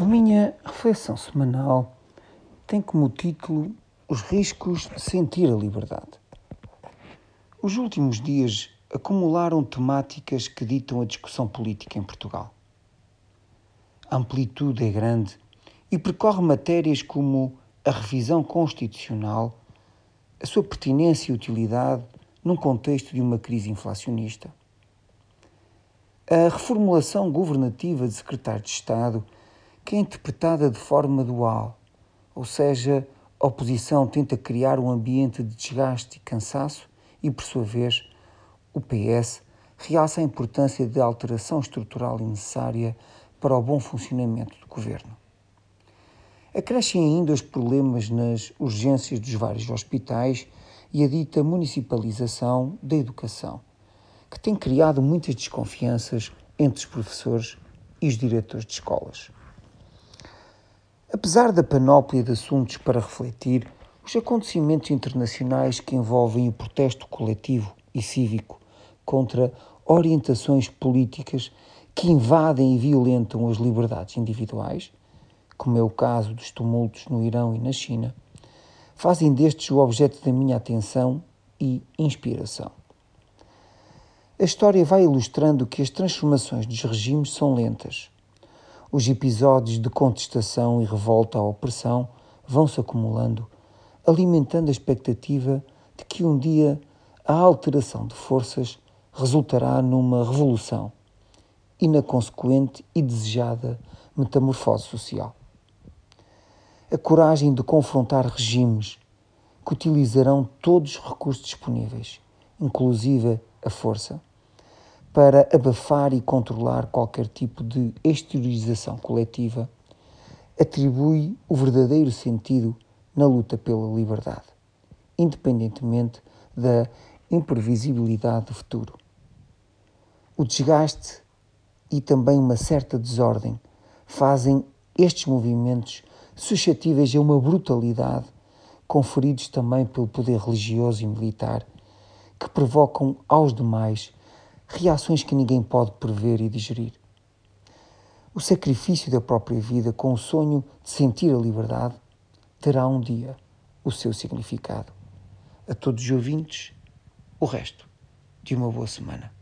A minha reflexão semanal tem como título Os riscos de sentir a liberdade. Os últimos dias acumularam temáticas que ditam a discussão política em Portugal. A amplitude é grande e percorre matérias como a revisão constitucional, a sua pertinência e utilidade num contexto de uma crise inflacionista, a reformulação governativa de secretário de Estado que é interpretada de forma dual, ou seja, a oposição tenta criar um ambiente de desgaste e cansaço e, por sua vez, o PS realça a importância da alteração estrutural necessária para o bom funcionamento do governo. Acrescem ainda os problemas nas urgências dos vários hospitais e a dita municipalização da educação, que tem criado muitas desconfianças entre os professores e os diretores de escolas. Apesar da panóplia de assuntos para refletir, os acontecimentos internacionais que envolvem o protesto coletivo e cívico contra orientações políticas que invadem e violentam as liberdades individuais, como é o caso dos tumultos no Irão e na China, fazem destes o objeto da minha atenção e inspiração. A história vai ilustrando que as transformações dos regimes são lentas os episódios de contestação e revolta à opressão vão se acumulando, alimentando a expectativa de que um dia a alteração de forças resultará numa revolução e na consequente e desejada metamorfose social. A coragem de confrontar regimes que utilizarão todos os recursos disponíveis, inclusive a força para abafar e controlar qualquer tipo de exteriorização coletiva, atribui o verdadeiro sentido na luta pela liberdade, independentemente da imprevisibilidade do futuro. O desgaste e também uma certa desordem fazem estes movimentos suscetíveis a uma brutalidade conferidos também pelo poder religioso e militar que provocam aos demais reações que ninguém pode prever e digerir. O sacrifício da própria vida com o sonho de sentir a liberdade terá um dia o seu significado. A todos os ouvintes, o resto de uma boa semana.